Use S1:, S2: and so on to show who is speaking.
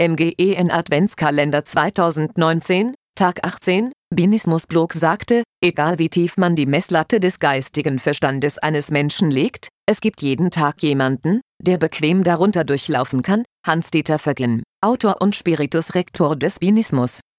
S1: MGEN Adventskalender 2019, Tag 18, Binismus-Blog sagte, egal wie tief man die Messlatte des geistigen Verstandes eines Menschen legt, es gibt jeden Tag jemanden, der bequem darunter durchlaufen kann, Hans-Dieter Vergin, Autor und Spiritus Rector des Binismus.